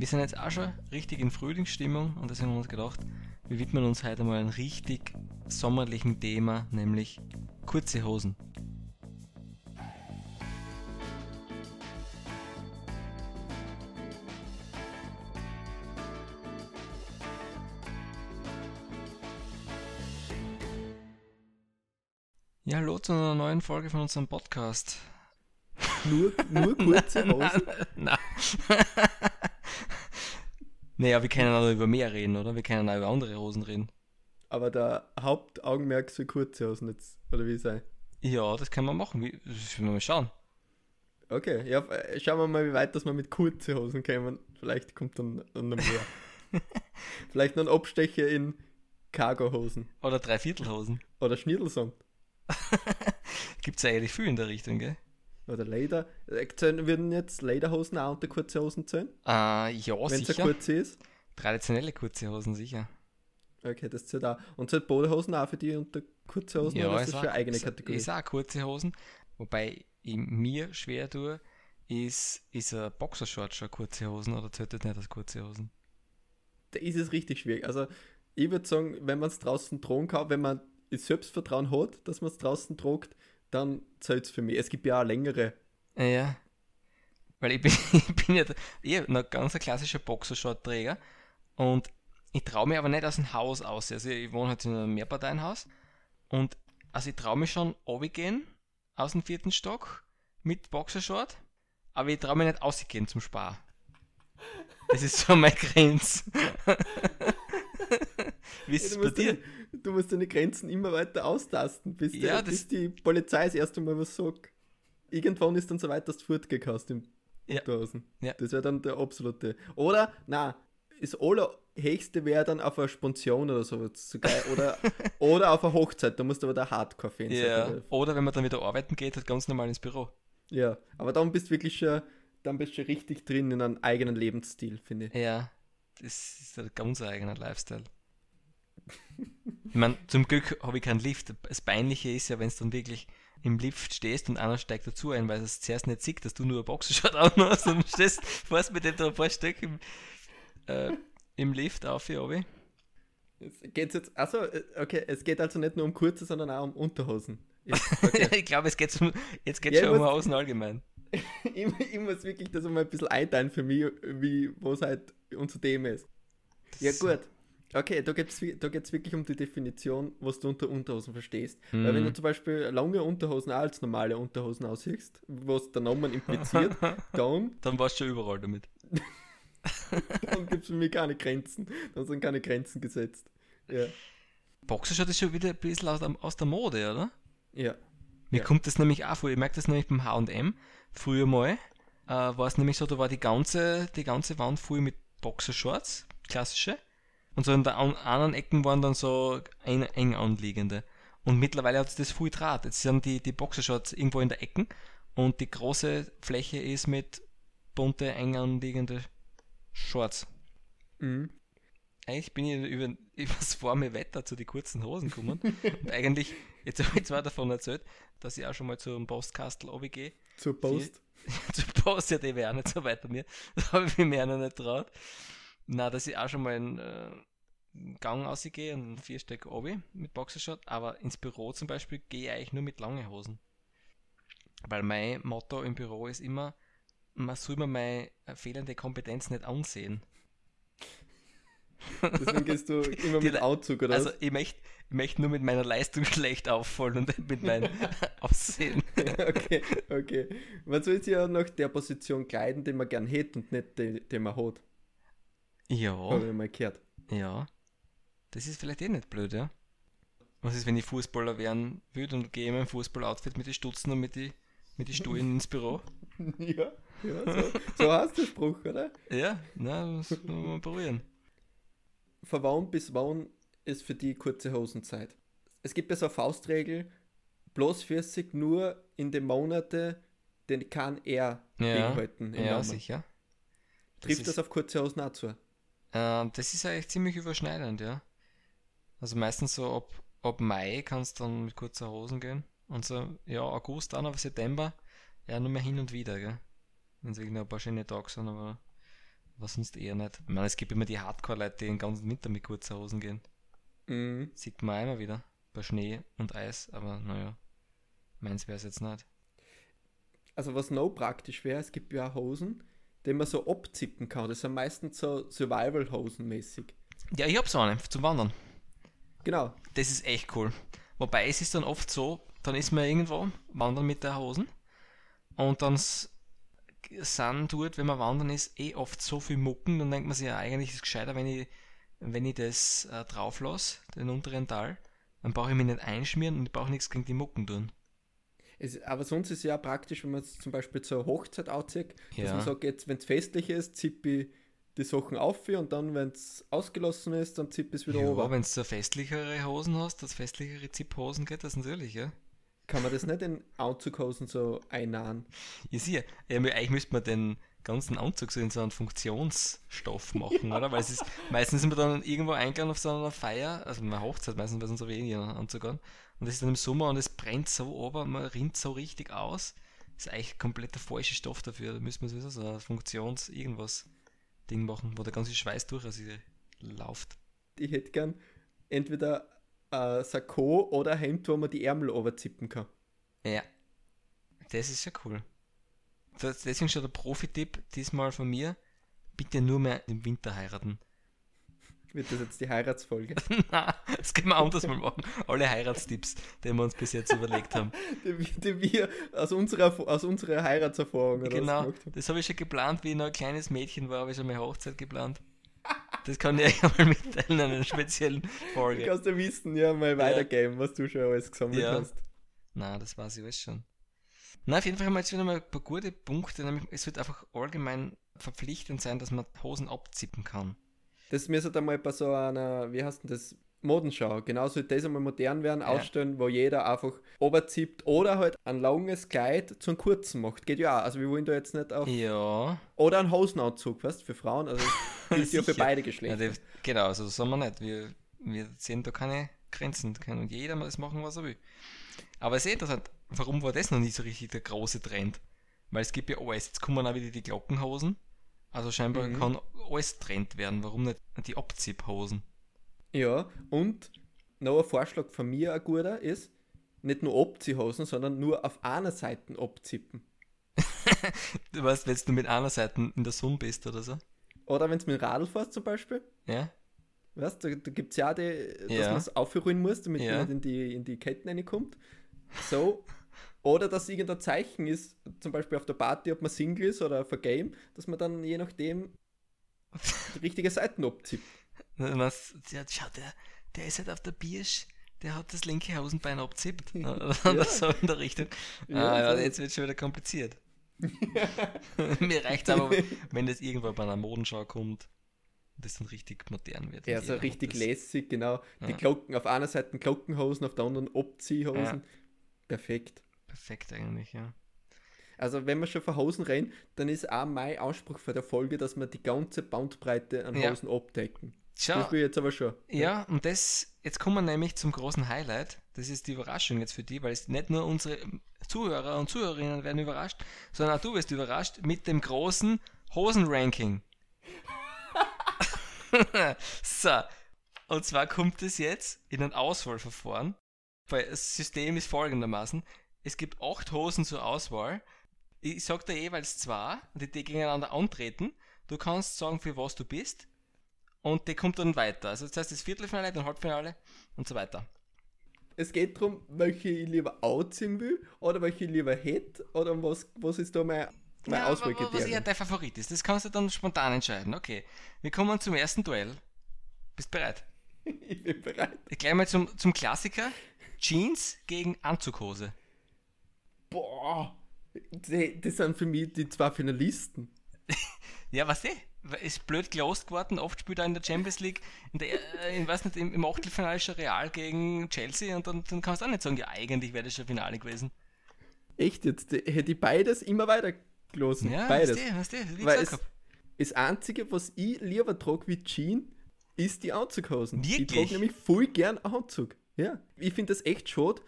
wir sind jetzt auch schon richtig in Frühlingsstimmung und deswegen haben wir uns gedacht, wir widmen uns heute mal einem richtig sommerlichen Thema, nämlich kurze Hosen. Ja, hallo zu einer neuen Folge von unserem Podcast. Nur, nur kurze Hosen? Nein. Naja, wir können auch über mehr reden, oder? Wir können auch über andere Hosen reden. Aber der Hauptaugenmerk soll kurze Hosen jetzt, oder wie sei? Ja, das können wir machen. Wie, das wir mal schauen. Okay, ja, äh, schauen wir mal, wie weit dass wir mit kurzen Hosen kommen. Vielleicht kommt dann, dann noch mehr. Vielleicht noch ein Abstecher in Cargo-Hosen. Oder Dreiviertelhosen. Oder Schniedelsong. Gibt es eigentlich viel in der Richtung, gell? Oder Leder. Äh, zählen- Würden jetzt Lederhosen auch unter kurze Hosen zählen? Äh, ja, Wenn es sicher. eine kurze ist? Traditionelle kurze Hosen, sicher. Okay, das zählt auch. Und zählt Bodehosen auch für die unter kurze Hosen? oder ist das eine eigene Kategorie? Ist auch kurze Hosen. Wobei ich mir schwer tue, ist, ist ein Boxershort schon kurze Hosen oder zählt das nicht als kurze Hosen? da ist es richtig schwierig. Also, ich würde sagen, wenn man es draußen tragen kann, wenn man das Selbstvertrauen hat, dass man es draußen tragt, dann zählt es für mich. Es gibt ja auch längere. Ja. Weil ich bin, ich bin ja ich noch ganz ein klassischer Boxershort-Träger und ich traue mich aber nicht aus dem Haus aus. Also ich wohne halt in einem Mehrparteienhaus und also ich traue mich schon runtergehen aus dem vierten Stock mit Boxershort, aber ich traue mich nicht ausgehen zum Spar. Das ist so meine Grenze. Wie ist es du, bei musst dir? deine, du musst deine Grenzen immer weiter austasten, bis, Ja, der, bis die Polizei das erste Mal was sagt. Irgendwann ist dann so weit, dass du fortgehen kannst im Ja. Unterhosen. Ja. Das wäre dann der absolute. Oder, na, das allerhöchste wäre dann auf eine Sponsion oder so. so geil. Oder, oder auf eine Hochzeit, da musst du aber der Hardcore-Fan Ja. sein. Oder wenn man dann wieder arbeiten geht, halt ganz normal ins Büro. Ja, aber dann bist du wirklich schon, dann bist du schon richtig drin in einem eigenen Lebensstil, finde ich. Ja, das ist ein ganz eigener Lifestyle. Ich meine, zum Glück habe ich keinen Lift. Das Peinliche ist ja, wenn du dann wirklich im Lift stehst und einer steigt dazu ein, weil es zuerst nicht sieht, dass du nur ein Boxershort anhast und stehst, fährst mit dem da ein paar Stück im, äh, im Lift auf, hier oben. Es geht jetzt, also okay, es geht also nicht nur um kurze, sondern auch um Unterhosen. Ich, okay. ich glaube, es geht um, jetzt geht Ja, schon ich um Hosen allgemein. ich, ich muss wirklich das mal ein bisschen einteilen für mich, wie, was halt unser Thema ist. Ja, gut. Okay, da geht es da geht's wirklich um die Definition, was du unter Unterhosen verstehst. Weil wenn du zum Beispiel lange Unterhosen auch als normale Unterhosen aussiehst, was der Name impliziert, dann, Dann warst du schon überall damit. dann gibt es für mich keine Grenzen. Dann sind keine Grenzen gesetzt. Ja. Boxershort ist schon wieder ein bisschen aus der, aus der Mode, oder? Ja. Mir Ja. kommt das nämlich auch vor. Ich merke das nämlich beim H&M. Früher mal äh, war es nämlich so, da war die ganze, die ganze Wand voll mit Boxershorts, klassische. Und so in der an- anderen Ecken waren dann so ein, eng anliegende. Und mittlerweile hat es das voll Draht. Jetzt sind die, die Boxershorts irgendwo in der Ecken und die große Fläche ist mit bunte, eng anliegende Shorts. Mhm. Eigentlich bin ich über, über das warme Wetter zu den kurzen Hosen gekommen. und eigentlich, jetzt habe ich zwar davon erzählt, dass ich auch schon mal zum Postkastel gehe. Zur Post. Zu Post, ja, die wäre auch nicht so weit bei mir. Da habe ich mir auch noch nicht traut. Na, dass ich auch schon mal einen äh, Gang rausgehe und vier Stück obi mit Boxershot, aber ins Büro zum Beispiel gehe ich eigentlich nur mit langen Hosen. Weil mein Motto im Büro ist immer, man soll mir meine fehlende Kompetenz nicht ansehen. Deswegen gehst du immer mit Anzug, oder? Also was? ich möchte ich möcht nur mit meiner Leistung schlecht auffallen und nicht mit meinem Aussehen. okay, okay. Man soll sich ja nach der Position kleiden, die man gern hätte und nicht die, die man hat. Ja, Habe ich mal gehört. ja. Das ist vielleicht eh nicht blöd, ja. Was ist, wenn ich Fußballer werden würde und gehe in mein Fußballoutfit mit den Stutzen und mit die, mit die Stullen ins Büro? ja, ja, so, so heißt der Spruch, oder? Ja, na, das muss man mal probieren. Von wann bis wann ist für die kurze Hosenzeit? Es gibt ja so eine Faustregel, bloß 40 nur in den Monaten, den kann er Ja, Ja, sicher. Trifft ist- das auf kurze Hosen auch zu? Ähm, das ist eigentlich ziemlich überschneidend, ja. Also meistens so ab, ab Mai kannst du dann mit kurzer Hosen gehen. Und so, ja, August dann, aber September, ja, nur mehr hin und wieder, gell. Wenn es irgendwie ein paar schöne Tage sind, aber was sonst eher nicht. Ich meine, es gibt immer die Hardcore-Leute, die den ganzen Winter mit kurzen Hosen gehen. Mhm. Sieht man auch immer wieder. Bei Schnee und Eis, aber naja, meins wäre es jetzt nicht. Also was noch praktisch wäre, es gibt ja Hosen, die man so abzippen kann. Das sind meistens so Survival-Hosen mäßig. Ja, ich hab so eine zum Wandern. Genau. Das ist echt cool. Wobei es ist dann oft so, dann ist man irgendwo wandern mit der Hosen und dann s- sind dort, wenn man wandern ist, eh oft so viel Mucken, dann denkt man sich ja, eigentlich ist es gescheiter, wenn ich, wenn ich das äh, drauf lasse, den unteren Teil, dann brauche ich mich nicht einschmieren und ich brauche nichts gegen die Mucken tun. Es, aber sonst ist es ja praktisch, wenn man es zum Beispiel zur Hochzeit dass Ja. man sagt, jetzt, wenn es festlich ist, zippe ich die Sachen auf und dann, wenn es ausgelassen ist, dann ich es wieder Ja, runter. wenn du so festlichere Hosen hast, das festlichere Zipphosen geht das natürlich, ja. Kann man das nicht in Anzughosen so? Ich sehe, ja, mir- eigentlich müsste man den ganzen Anzug so in so einen Funktionsstoff machen, oder? Weil es ist, meistens sind wir dann irgendwo eingeladen auf so einer Feier, also eine Hochzeit, meistens weil es so wenig Anzug an. Und das ist dann im Sommer und es brennt so aber man rinnt so richtig aus. Das ist eigentlich komplett der falsche Stoff dafür. Da müsste man sowieso so ein Funktions-Irgendwas-Ding machen, wo der ganze Schweiß durch ihr läuft. Ich hätte gern entweder ein Sakko oder ein Hemd, wo man die Ärmel overzippen kann. Ja. Das ist ja cool. Das, deswegen schon der Profi-Tipp diesmal von mir. Bitte nur mehr im Winter heiraten. Wird das jetzt die Heiratsfolge? Na, das können wir anders mal machen. Alle Heiratstipps, die wir uns bis jetzt überlegt haben. die, die wir aus unserer, aus unserer Heiratserfahrung oder genau, das habe ich schon geplant, wie ich noch ein kleines Mädchen war, habe ich schon meine Hochzeit geplant. Das kann ich euch einmal mitteilen in einer speziellen Du Folge. kannst ja wissen, ja, mal weitergeben, was du schon alles gesammelt Ja. hast. Na, das weiß ich alles schon. Na, auf jeden Fall haben wir jetzt wieder mal ein paar gute Punkte, nämlich es wird einfach allgemein verpflichtend sein, dass man Hosen abzippen kann. Das müsste einmal bei so einer, wie heißt denn das, Modenschau, genauso sollte das einmal modern werden, ausstellen, wo jeder einfach oberzieht oder halt ein langes Kleid zu einem kurzen macht. Geht ja auch. Also wir wollen da jetzt nicht auf. Ja, Oder einen Hosenanzug, weißt für Frauen. Also das gilt ja für beide Ja, Geschlechter. die, genau, also das sagen wir nicht. Wir, wir sehen da keine Grenzen. Kann jeder mal das machen, was er will. Aber es ist interessant, warum war das noch nicht so richtig der große Trend? Weil es gibt ja alles. Jetzt kommen auch wieder die Glockenhosen. Also scheinbar Mhm. kann alles Trend werden. Warum nicht die Abzipphosen? Ja, und noch ein Vorschlag von mir, ein guter, ist, nicht nur Abziehhosen, sondern nur auf einer Seite abzippen. Du weißt, wenn du mit einer Seite in der Sonne bist oder so. Oder wenn du mit dem Radl fährst zum Beispiel, Ja? weißt du, da, da gibt es ja die, dass Ja. man es aufrollen muss, damit Ja. man nicht in die, in die Ketten reinkommt. So. Oder dass irgendein Zeichen ist, zum Beispiel auf der Party, ob man Single ist oder auf ein Game, dass man dann je nachdem die richtige Seiten abzieht. Was, ja, schau, der, der ist halt auf der Birsch. Der hat das linke Hosenbein abzippt. Ja. So in der Richtung. Ja, ah, ja, jetzt wird es schon wieder kompliziert. Mir reicht aber, wenn das irgendwann bei einer Modenschau kommt und das dann richtig modern wird. Ja, so richtig lässig, genau. Die. Glocken, auf einer Seite Glockenhosen, auf der anderen Abziehhosen. Perfekt. Perfekt eigentlich, ja. Also wenn wir schon von Hosen reden, dann ist auch mein Anspruch für der Folge, dass wir die ganze Bandbreite an Ja. Hosen abdecken. Schau, Das will ich jetzt aber schon. ja, und das, jetzt kommen wir nämlich zum großen Highlight. Das ist die Überraschung jetzt für die, weil es nicht nur unsere Zuhörer und Zuhörerinnen werden überrascht, sondern auch du wirst überrascht mit dem großen Hosenranking. so, und zwar kommt es jetzt in ein Auswahlverfahren. Weil das System ist folgendermaßen: Es gibt acht Hosen zur Auswahl. Ich sag dir jeweils zwei, die, die gegeneinander antreten. Du kannst sagen, für was du bist. Und die kommt dann weiter. Also das heißt das Viertelfinale, dann Halbfinale und so weiter. Es geht darum, welche ich lieber anziehen will oder welche ich lieber hätte oder was, was ist da mein, mein Ja, aber was eher Auswahlkriterium. dein Favorit ist, das kannst du dann spontan entscheiden. Okay, wir kommen zum ersten Duell. Bist bereit? ich bin bereit. Gleich mal zum, zum Klassiker. Jeans gegen Anzughose. Boah, das sind für mich die zwei Finalisten. Ja, was eh? Ist blöd gelost geworden. Oft spielt er in der Champions League, in der, äh, ich weiß nicht, im, im Achtelfinale schon Real gegen Chelsea und dann, dann kannst du auch nicht sagen, ja, eigentlich wäre das schon Finale gewesen. Echt jetzt, hätte ich beides immer weiter gelassen. Ja, beides. weißt du, weißt du, wie Weil gesagt es, das Einzige, was ich lieber trage wie Jean, ist die Anzughosen. Ich Wirklich? trage nämlich voll gern Anzug. Ja. Ich finde das echt schade,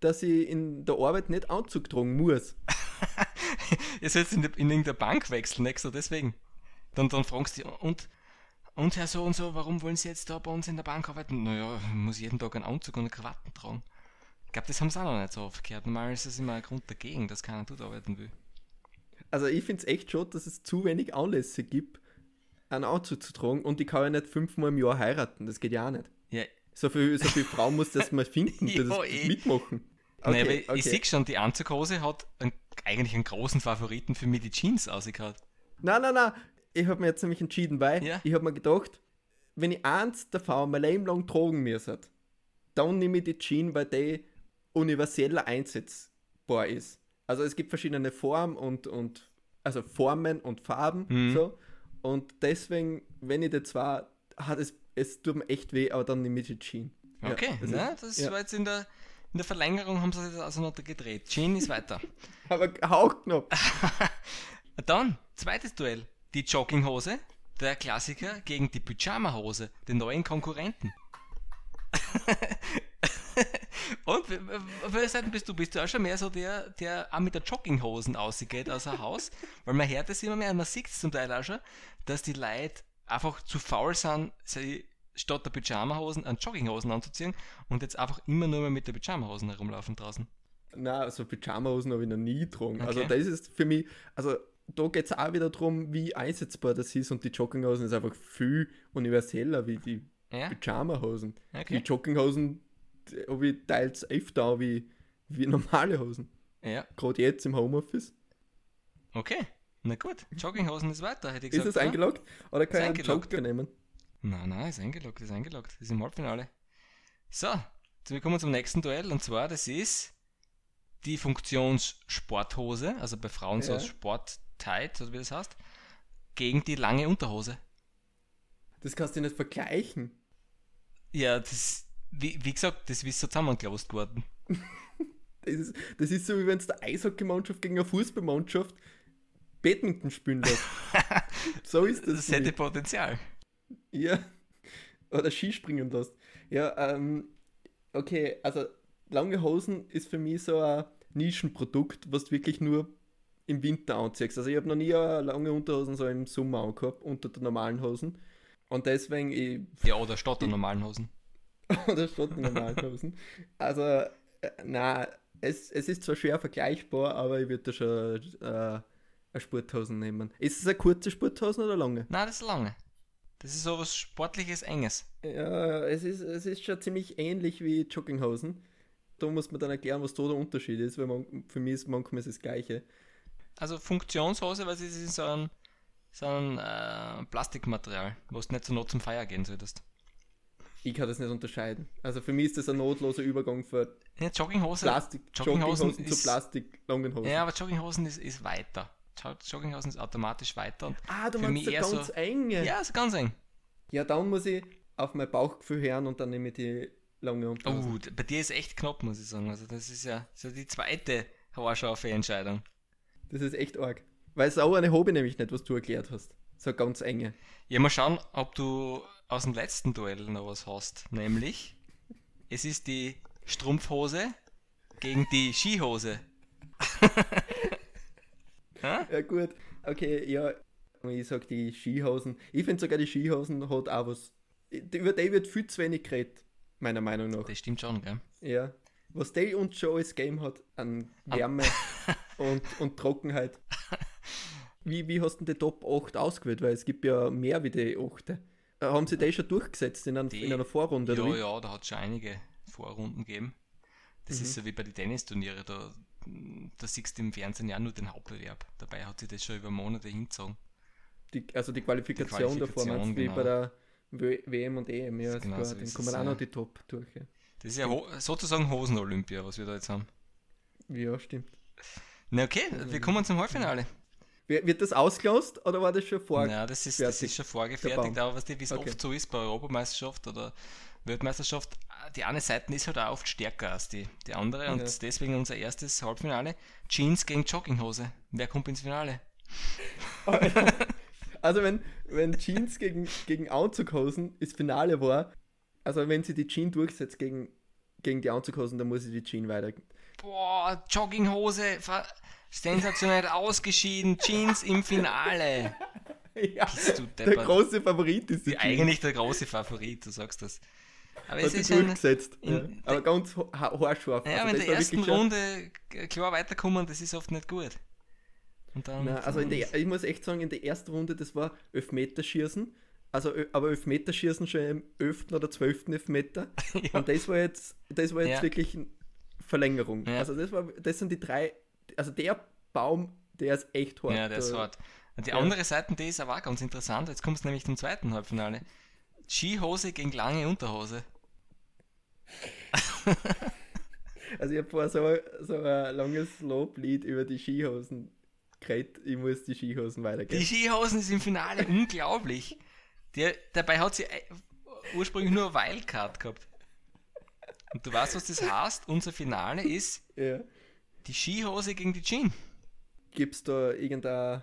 dass ich in der Arbeit nicht Anzug tragen muss. Ihr sollt in, der- in irgendeiner Bank wechseln, extra deswegen. Dann, dann fragst du, und, und Herr so und so, warum wollen Sie jetzt da bei uns in der Bank arbeiten? Naja, ich muss jeden Tag einen Anzug und eine Krawatten tragen. Ich glaube, das haben sie auch noch nicht so oft gehört. Normal ist es immer ein Grund dagegen, dass keiner dort arbeiten will. Also ich finde es echt schon, dass es zu wenig Anlässe gibt, einen Anzug zu tragen und ich kann ja nicht fünfmal im Jahr heiraten. Das geht ja auch nicht. Ja, So viel, so viel Frauen muss das mal finden, die Ja, das eh. mitmachen. Nein, aber ich sehe schon, die Anzughose hat einen, eigentlich einen großen Favoriten für mich, die Jeans ausgehört. Nein, nein, nein. Ich habe mir jetzt nämlich entschieden, weil Ja. ich habe mir gedacht, wenn ich eins davon mein Leben lang tragen müsste, dann nehme ich die Jeans, weil die universeller einsetzbar ist. Also es gibt verschiedene Formen und, und also Formen und Farben Mhm. so. Und deswegen, wenn ich das war, hat es, es tut mir echt weh, aber dann nehme ich die Jeans. Ja, Okay, das ne, ist- das ja. war jetzt in der, in der Verlängerung, haben sie das auseinander gedreht. Jean ist weiter. Aber hauchknapp. Dann, zweites Duell. Die Jogginghose, der Klassiker, gegen die Pyjamahose, den neuen Konkurrenten. Und w- auf welcher Seite bist du? Bist du auch schon mehr so der, der auch mit der Jogginghosen ausgeht aus dem Haus? Weil man hört es immer mehr, und man sieht es zum Teil auch schon, dass die Leute einfach zu faul sind, sie statt der Pyjamahosen an Jogginghosen anzuziehen und jetzt einfach immer nur mehr mit der Pyjamahosen herumlaufen draußen. Nein, also Pyjamahosen habe ich noch nie getragen. Also Okay. das ist für mich, also da geht es auch wieder darum, wie einsetzbar das ist und die Jogginghosen ist einfach viel universeller wie die Ja? Pyjamahosen. Okay. Die Jogginghosen habe ich teils öfter wie, wie normale Hosen. Ja. Gerade jetzt im Homeoffice. Okay. Na gut, Jogginghosen ist weiter, hätte ich Ist gesagt. das oder? eingeloggt? Oder kann Ist ich einen. Joker nehmen? Nein, nein, ist eingeloggt, ist eingeloggt. Das ist im Halbfinale. So, wir kommen zum nächsten Duell und zwar, das ist die Funktionssporthose, also bei Frauen so Ja. Sport-Tight, oder wie das heißt, gegen die lange Unterhose. Das kannst du nicht vergleichen. Ja, das, wie, wie gesagt, das ist so zusammengelost geworden. Das ist, das ist so, wie wenn es der Eishockeymannschaft gegen eine Fußballmannschaft Badminton spielen lässt. so ist das. Das hätte. Potenzial. Ja. Oder Skispringen lässt. Ja, ähm, okay, also lange Hosen ist für mich so ein Nischenprodukt, was du wirklich nur im Winter anziehst. Also ich habe noch nie lange Unterhosen so im Sommer angehabt, unter den normalen Hosen. Und deswegen, ich, Ja, oder statt der normalen Hosen. oder statt den normalen Hosen. Also, äh, na, es, es ist zwar schwer vergleichbar, aber ich würde da schon äh, eine Sporthosen nehmen. Ist es eine kurze Sporthosen oder lange? Nein, das ist lange. Das ist so was Sportliches, Enges. Ja, es ist, es ist schon ziemlich ähnlich wie Jogginghosen. Da muss man dann erklären, was da der Unterschied ist, weil man, für mich ist manchmal ist es das Gleiche. Also Funktionshose, weil sie ist so ein, so ein äh, Plastikmaterial, wo du nicht zur Not zum Feier gehen solltest. Ich kann das nicht unterscheiden. Also für mich ist das ein notloser Übergang von Ja, Jogginghose. Plastik, Jogginghosen Jogginghosen zu ist- Plastik, langen Hosen. Ja, aber Jogginghosen ist, ist weiter. Jo- Jogginghosen ist automatisch weiter. Und ah, du für meinst mich so eher ganz so- enge. ja, ist ganz eng. Ja, dann muss ich auf mein Bauchgefühl hören und dann nehme ich die lange Unterhosen. Oh, bei dir ist echt knapp, muss ich sagen. Also das ist ja so die zweite haarscharfe Entscheidung. Das ist echt arg. Weil so eine habe ich nämlich nicht, was du erklärt hast. So ganz enge. Ja, mal schauen, ob du aus dem letzten Duell noch was hast. Nämlich, es ist die Strumpfhose gegen die Skihose. Ja gut, okay, ja. Ich sag die Skihosen. Ich finde sogar die Skihosen hat auch was. Über die wird viel zu wenig geredet, meiner Meinung nach. Das stimmt schon, gell? Ja. Was die uns schon als Game hat an Wärme und, und Trockenheit. Wie, wie hast du denn die Top 8 ausgewählt? Weil es gibt ja mehr wie die 8. Äh, Haben sie die schon durchgesetzt in, ein, Die- in einer Vorrunde? Ja, ja, da hat es schon einige Vorrunden gegeben. Das Mhm. ist so wie bei den Tennisturniere, da, da siehst du im Fernsehen ja nur den Hauptbewerb. Dabei hat sich das schon über Monate hingezogen. Die, also die Qualifikation, davor, Qualifikation, meinst du, wie genau. bei der w WM und EM? Ja, Genau so dann ist kommen auch noch die Top durch. Ja, Das ist ja ho sozusagen Hosen-Olympia, was wir da jetzt haben. ja stimmt. Na okay, wir kommen zum Halbfinale. Wird das ausgelost oder war das schon vor? Ja, das ist, das ist schon vorgefertigt, aber was die, wie es Okay. oft so ist bei Europameisterschaft oder Weltmeisterschaft, die eine Seite ist halt auch oft stärker als die, die andere und Ja. deswegen unser erstes Halbfinale. Jeans gegen Jogginghose. Wer kommt ins Finale? Also wenn, wenn Jeans gegen, gegen Anzughosen das Finale war, also wenn sie die Jeans durchsetzt gegen, gegen die Anzughosen, dann muss ich die Jeans weiter. Boah, Jogginghose, sensationell ausgeschieden, Jeans im Finale. ja, Bist du der große Favorit ist die Die, eigentlich der große Favorit, du sagst das. Aber es ist durchgesetzt. in- ja. Aber ganz ha- haarscharf. ja, Also wenn das der ersten Runde klar weiterkommen, das ist oft nicht gut. Und dann, Nein, also in der, ich muss echt sagen, in der ersten Runde, das war Elfmeterschießen. Also, aber Elfmeterschießen schon im 11. oder 12. Elfmeter. ja. Und das war jetzt, das war jetzt Ja. wirklich eine Verlängerung. Ja. Also das war, das sind die drei, also der Baum, der ist echt hart. ja, der ist hart. Und die andere Seite, die ist aber auch ganz interessant. Jetzt kommt es nämlich zum zweiten Halbfinale. Skihose gegen lange Unterhose. Also ich habe vorher so, so ein langes Loblied über die Skihosen geredet. Ich muss die Skihosen Die weitergeben. Skihosen ist im Finale unglaublich. Der, dabei hat sie äh, ursprünglich nur Wildcard gehabt. Und du weißt, was das heißt? Unser Finale ist Ja. die Skihose gegen die Jean. Gibt es da irgendeine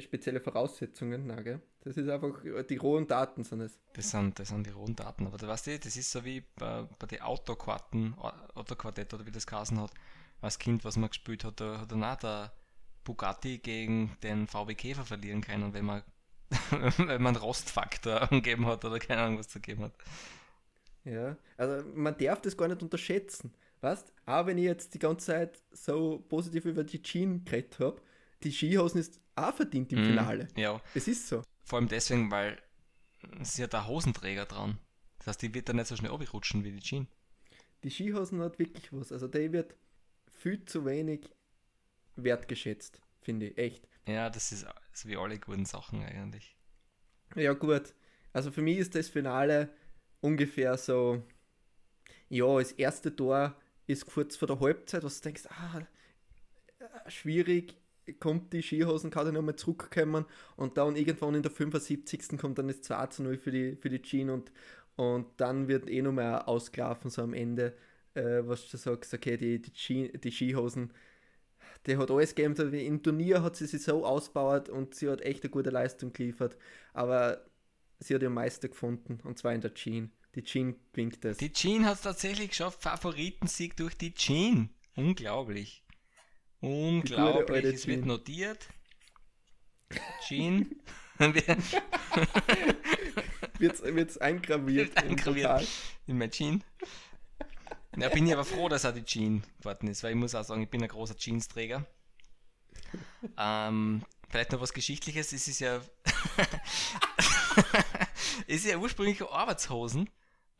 spezielle Voraussetzungen? Nein, gell? Das ist einfach, die rohen Daten sind es. Das sind, das sind die rohen Daten. Aber du weißt du, das ist so wie bei, bei den Autoquarten, Autoquartett oder wie das geheißen hat. Als Kind, was man gespielt hat, da hat dann auch der Bugatti gegen den VW Käfer verlieren können, wenn man, wenn man Rostfaktor angegeben hat oder keine Ahnung, was zu geben hat. Ja, also man darf das gar nicht unterschätzen. Weißt auch wenn ich jetzt die ganze Zeit so positiv über die Jean geredet habe, die Skihosen ist auch verdient im Mhm. Finale. Ja, Es ist so. Vor allem deswegen, weil sie hat da Hosenträger dran. Das heißt, die wird dann nicht so schnell abrutschen wie die Jean. Die Skihosen hat wirklich was. Also der wird viel zu wenig wertgeschätzt, finde ich. Echt. Ja, das ist so wie alle guten Sachen eigentlich. Ja, gut. Also für mich ist das Finale ungefähr so, ja, das erste Tor ist kurz vor der Halbzeit, was du denkst, ah, schwierig, kommt die Skihosen, dann nochmal zurückkommen und dann irgendwann in der 75. kommt dann das 2 zu 0 für die, für die Jean und, und dann wird eh nochmal ausgelaufen, so am Ende, äh, was du sagst, okay, die, die, Ski, die Skihosen, die hat alles gegeben, im Turnier hat sie sich so ausgebaut und sie hat echt eine gute Leistung geliefert, aber sie hat ihren Meister gefunden und zwar in der Jean. Die Jean gewinnt das. Die Jean hat es tatsächlich geschafft, Favoritensieg durch die Jean. Unglaublich. Unglaublich. Es wird notiert. Jean. Wird's, wird's eingraviert Wird eingraviert. In mein Jean. Ja, bin ich aber froh, dass er die Jean geworden ist, weil ich muss auch sagen, ich bin ein großer Jeans-Träger. Ähm, vielleicht noch was Geschichtliches, es ist ja es ist ja ursprünglich Arbeitshosen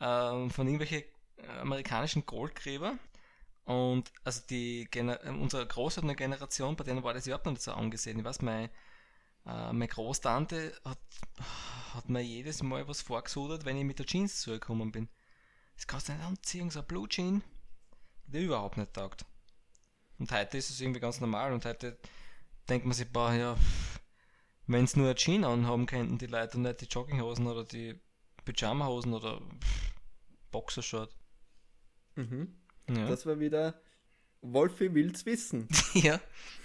ähm, von irgendwelchen amerikanischen Goldgräber und also die Gener unsere Großeltern-Generation, bei denen war das überhaupt noch nicht so angesehen. Ich weiß, meine, äh, meine Großtante hat, hat mir jedes Mal was vorgesudert, wenn ich mit der Jeans zugekommen bin. Das kannst du nicht anziehen, so ein Blue Jean, der überhaupt nicht taugt. Und heute ist es irgendwie ganz normal und heute denkt man sich, boah, ja, wenn es nur eine Jean anhaben könnten, die Leute und nicht die Jogginghosen oder die Pyjamahosen oder Boxershort. Mhm. Ja. Das war wieder Wolfi will's wissen. ja.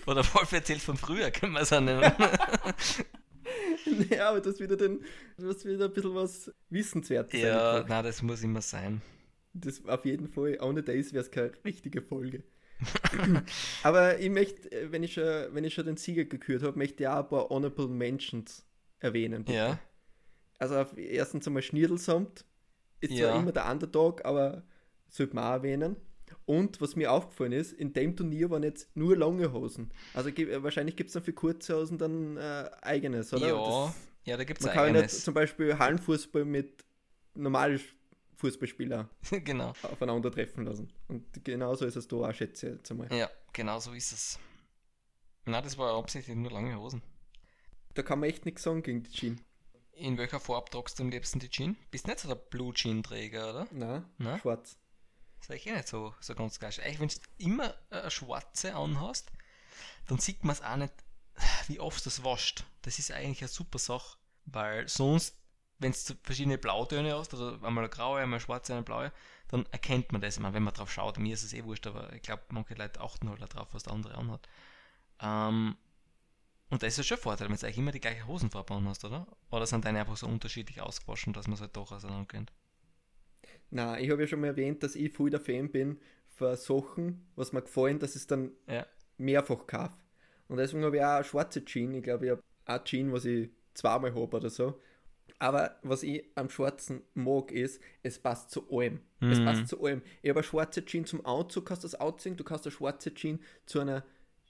Oder Wolf erzählt von früher, können wir es auch nennen. ja, aber das wieder den, das wieder ein bisschen was Wissenswertes. ja, na, das muss immer sein. Das auf jeden Fall. Ohne das wäre es keine richtige Folge. aber ich möchte, äh, wenn ich schon, wenn ich schon den Sieger gekürt habe, möchte ich auch ein paar Honorable Mentions erwähnen. bitte. Ja. Also auf, erstens einmal Schnirdelsamt ist Ja. zwar immer der Underdog, aber sollte man auch erwähnen. Und was mir aufgefallen ist, in dem Turnier waren jetzt nur lange Hosen. Also äh, wahrscheinlich gibt es dann für kurze Hosen dann äh, eigenes, oder? Ja, Das, ja, da gibt es man kann ja nicht eigenes. zum Beispiel Hallenfußball mit normalen Fußballspielern genau. aufeinandertreffen lassen. Und genauso ist es da auch, schätze ich jetzt einmal. Ja, genau so ist es. Na, das war absichtlich nur lange Hosen. Da kann man echt nichts sagen gegen die Jean. In welcher Farbe tragst du am liebsten die Jean? Bist nicht so der Blue Jean-Träger, oder? Nein, Na? schwarz. Das ist eh nicht so, so ganz geil. Eigentlich, wenn du immer eine schwarze anhast, dann sieht man es auch nicht, wie oft das wascht. Das ist eigentlich eine super Sache, weil sonst, wenn du verschiedene Blautöne hast, oder einmal eine graue, einmal eine schwarze, eine blaue, dann erkennt man das. Meine, wenn man drauf schaut, mir ist es eh wurscht, aber ich glaube, manche Leute achten halt darauf, was der andere anhat. Ähm, und das ist schon ein Vorteil, wenn du eigentlich immer die gleiche Hosenfarbe anhast, oder? Oder sind deine einfach so unterschiedlich ausgewaschen, dass man es halt doch auseinander kennt? Na, ich habe ja schon mal erwähnt, dass ich voll der Fan bin für Sachen, was mir gefallen, dass es dann Ja. mehrfach kaufe. Und deswegen habe ich auch eine schwarze Jean. Ich glaube, ich habe eine Jean, was ich zweimal habe oder so. Aber was ich am Schwarzen mag, ist, es passt zu allem. Es Mhm. passt zu allem. Ich habe eine schwarze Jeans zum Anzug, kannst du das anziehen. Du kannst eine schwarze Jeans zu einer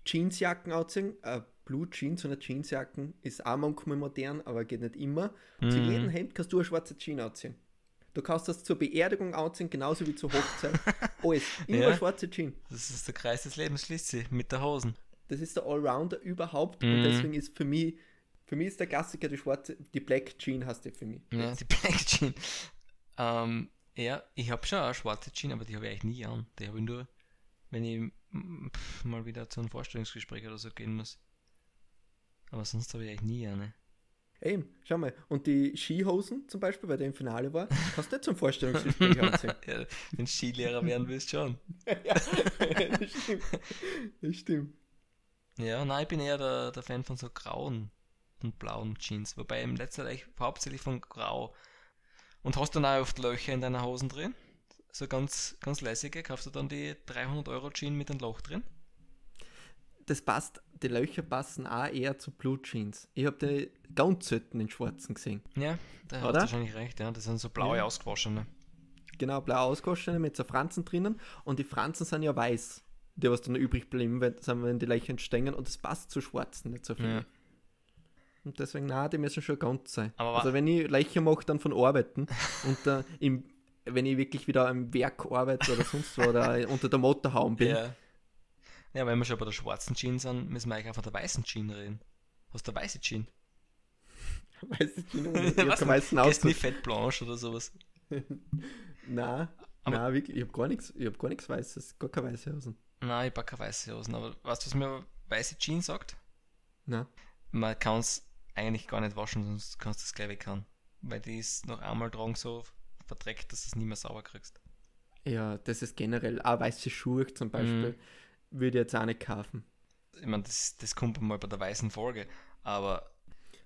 Jeansjacken anziehen. Eine Blue Jeans zu einer Jeansjacken ist auch manchmal modern, aber geht nicht immer. Zu Mhm. jedem Hemd kannst du eine schwarze Jeans anziehen. Du kannst das zur Beerdigung anziehen, genauso wie zur Hochzeit. Alles. Immer Ja. schwarze Jeans. Das ist der Kreis des Lebens, schließt sie mit der Hosen. Das ist der Allrounder überhaupt. Mhm. Und deswegen ist für mich, für mich ist der Klassiker die schwarze, die Black Jean hast du für mich. Ja, die Black Jean. Ähm, ja, ich habe schon eine schwarze Jean, aber die habe ich eigentlich nie an. Die habe ich nur, wenn ich mm, mal wieder zu einem Vorstellungsgespräch oder so gehen muss. Aber sonst habe ich eigentlich nie eine. Eben, schau mal. Und die Skihosen zum Beispiel, weil der im Finale war, kannst du nicht zum Vorstellungsgespräch anziehen. ja, wenn Skilehrer werden willst, schon. ja, das stimmt. Das stimmt. Ja, nein, ich bin eher der, der Fan von so grauen und blauen Jeans. Wobei im letzten Teil hauptsächlich von grau. Und hast dann auch oft Löcher in deiner Hosen drin. So ganz, ganz lässige. Kaufst du dann die 300 Euro Jeans mit einem Loch drin? Das passt, die Löcher passen auch eher zu Blue Jeans. Ich habe die ganz selten in schwarzen gesehen. Ja, da hast du wahrscheinlich recht, ja. Das sind so blaue Ja. ausgewaschene. Genau, blau ausgewaschene mit so Franzen drinnen. Und die Franzen sind ja weiß. Die, was dann übrig bleiben, wenn, sind, wenn die Löcher entstehen. Und das passt zu schwarzen nicht so viel. Ja. Und deswegen, na, die müssen schon ganz sein. Aber also wenn ich Löcher mache, dann von Arbeiten. und äh, im, wenn ich wirklich wieder im Werk arbeite oder sonst wo, oder unter der Motorhaube bin. Ja. Ja, wenn wir schon bei der schwarzen Jeans sind, müssen wir eigentlich auch von der weißen Jeans reden. Hast du eine weiße Jeans? Weiß ich nicht, ich Was keinen weißen Ausdruck. nicht fett blanche oder sowas? Nein, Aber- nein, wirklich, ich habe gar nichts, ich habe gar nichts Weißes, gar keine weiße Hosen. Nein, ich packe keine weiße Hosen. Aber weißt du, was mir weiße Jeans sagt? Nein. Man kann es eigentlich gar nicht waschen, sonst kannst du es gleich weghauen. Weil die ist noch einmal tragen so verdreckt, dass du es nie mehr sauber kriegst. Ja, das ist generell, auch weiße Schuhe zum Beispiel, würde ich jetzt auch nicht kaufen. Ich meine, das, das kommt mal bei der weißen Folge. Aber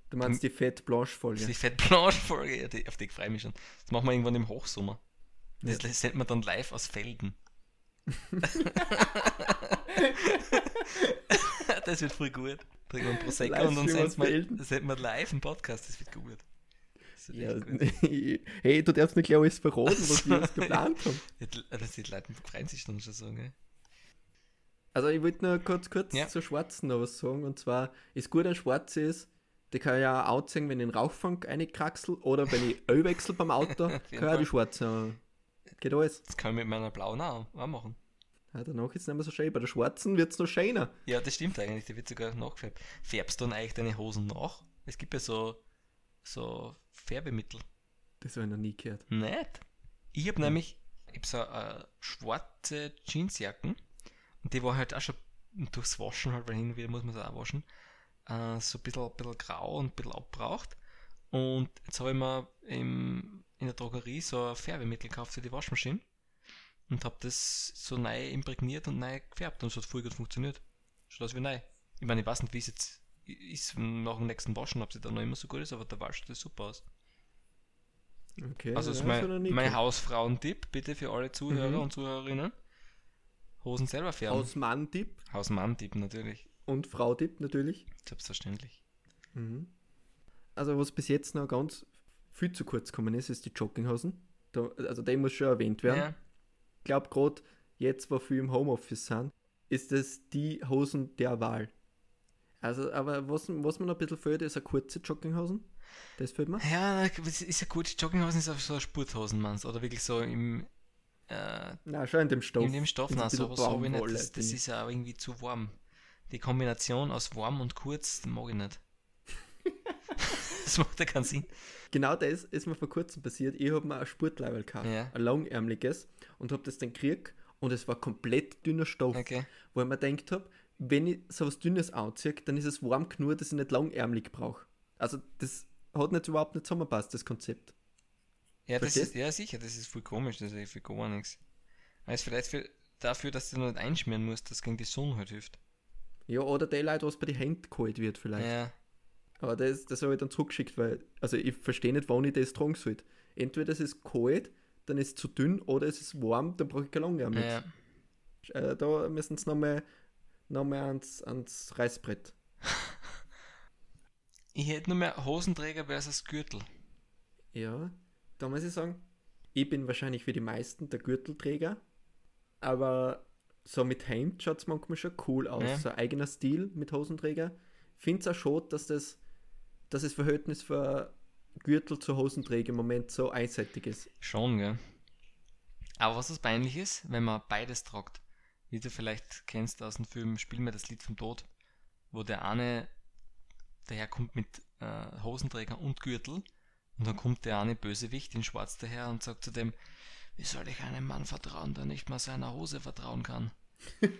Du meinst die Fett-Blanche-Folge? die Fett Blanche Folge, ja, die, auf die freue ich mich schon. Das machen wir irgendwann im Hochsommer. Das, das sendet man dann live aus Felden. das wird voll gut. Trinken wir ein Prosecco und dann senden wir, senden wir live einen Podcast. Das wird gut. Das wird Ja, gut. hey, du darfst nicht gleich alles verraten, was wir uns geplant haben. Die, also die Leute freuen sich dann schon so, gell? Also ich wollte nur kurz, kurz Ja. zur Schwarzen noch was sagen. Und zwar, ist gut ein Schwarz ist, die kann ja auch anziehen, wenn ich den Rauchfang reinkraxel oder wenn ich Öl wechsel beim Auto, kann Fall. die Schwarze. an. Geht alles. Das kann ich mit meiner blauen auch, auch machen. Ja, danach ist es nicht mehr so schön. Bei der Schwarzen wird es noch schöner. Ja, das stimmt eigentlich. Die wird sogar nachgefärbt. Färbst du dann eigentlich deine Hosen nach? Es gibt ja so, so Färbemittel. Das habe ich noch nie gehört. Nicht? Ich habe nämlich ich hab so eine schwarze Jeansjacken und die war halt auch schon durchs Waschen halt, weil hin und wieder muss man sie auch waschen, äh, so ein bisschen, bisschen grau und ein bisschen abbraucht. Und jetzt habe ich mir im, in der Drogerie so ein Färbemittel gekauft für die Waschmaschine und habe das so neu imprägniert und neu gefärbt und es hat voll gut funktioniert. Schaut aus wie neu. Ich meine, ich weiß nicht, wie es jetzt ist nach dem nächsten Waschen, ob sie dann noch immer so gut ist, aber da wascht das super aus. Okay. Also ist mein, mein. Hausfrauentipp, bitte für alle Zuhörer Mhm. und Zuhörerinnen. Hosen selber färben. Hausmann-Tipp Hausmann-Tipp natürlich. und Frau-Tipp natürlich. Selbstverständlich. Mhm. Also was bis jetzt noch ganz viel zu kurz gekommen ist, ist die Jogginghosen. Da, also der muss schon erwähnt werden. Ja. Ich glaube gerade jetzt, wo viele im Homeoffice sind, ist das die Hosen der Wahl. Also, aber was, was mir noch ein bisschen fehlt, ist eine kurze Jogginghosen. Das fehlt mir. ja, ist ja gut. Jogginghosen ist auch so Sporthosen, meinst Oder wirklich so im, äh, Na, schon in dem Stoff. in dem Stoff. Nein, so, so ich nicht. Das, das ist ja auch irgendwie zu warm. Die Kombination aus warm und kurz mag ich nicht. das macht ja keinen Sinn. Genau das ist mir vor kurzem passiert. Ich habe mir ein Sportleiberl gekauft, Ja. ein langärmliches, und habe das dann gekriegt und es war komplett dünner Stoff. Okay. Wo ich mir gedacht habe, wenn ich so was Dünnes anziehe, dann ist es warm genug, dass ich nicht langärmlich brauche. Also das hat nicht überhaupt nicht zusammenpasst, das Konzept. Ja, das Verstehst? ist, ja, sicher, das ist voll komisch, das ist für gar nichts. Aber ist vielleicht für, dafür, dass du nicht einschmieren musst, das gegen die Sonne halt hilft. Ja, oder die Leute, was bei den Händen geholt wird vielleicht. Ja, Aber das, das habe ich dann zurückgeschickt, weil, also ich verstehe nicht, wann ich das tragen sollte. Entweder es ist kalt, dann ist es zu dünn, oder es ist warm, dann brauche ich kein langärmlich. ja. Äh, da müssen sie nochmal noch mal ans, ans Reißbrett. Ich hätte nur mehr Hosenträger versus Gürtel. Ja, da muss ich sagen, ich bin wahrscheinlich für die meisten der Gürtelträger, aber so mit Hemd schaut es manchmal schon cool aus. Ja. So ein eigener Stil mit Hosenträger. Finde es auch schon, dass das, dass das Verhältnis für Gürtel zu Hosenträger im Moment so einseitig ist. Schon, gell? Aber was das peinlich ist, wenn man beides tragt, wie du vielleicht kennst aus dem Film Spiel mir das Lied vom Tod, wo der eine daherkommt mit äh, Hosenträger und Gürtel und dann kommt der eine Bösewicht in Schwarz daher und sagt zu dem, wie soll ich einem Mann vertrauen, der nicht mal seiner Hose vertrauen kann?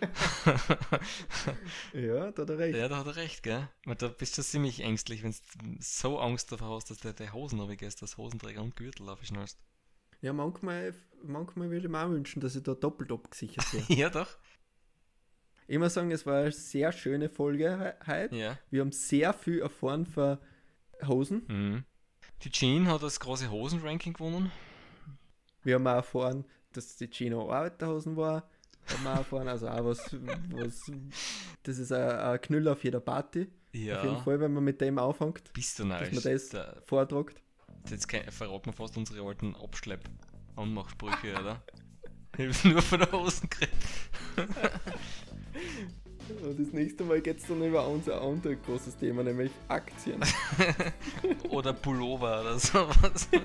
Ja, da hat er recht. Ja, da hat er recht, gell? Weil da bist du ziemlich ängstlich, wenn du so Angst davor hast, dass der, der Hosen runtergehst, dass Hosenträger und Gürtel aufschnallst. Ja, manchmal, manchmal würde ich mir auch wünschen, dass ich da doppelt abgesichert wäre. ja, doch. ich muss sagen, es war eine sehr schöne Folge he- heute. Ja. Wir haben sehr viel erfahren von Hosen. Mhm. Die Jean hat das große Hosen-Ranking gewonnen. Wir haben auch erfahren, dass die Gino Arbeiterhosen war. Haben wir auch erfahren, also auch was, was das ist ein, ein Knüller auf jeder Party. Ja. Auf jeden Fall, wenn man mit dem anfängt, Bist du narrisch. dass man das Da, vortragt. jetzt verraten wir fast unsere alten Abschlepp-Anmachsprüche, oder? Ich hab nur von der Hosen geredet. Das nächste Mal geht es dann über unser anderes großes Thema, nämlich Aktien. oder Pullover oder sowas.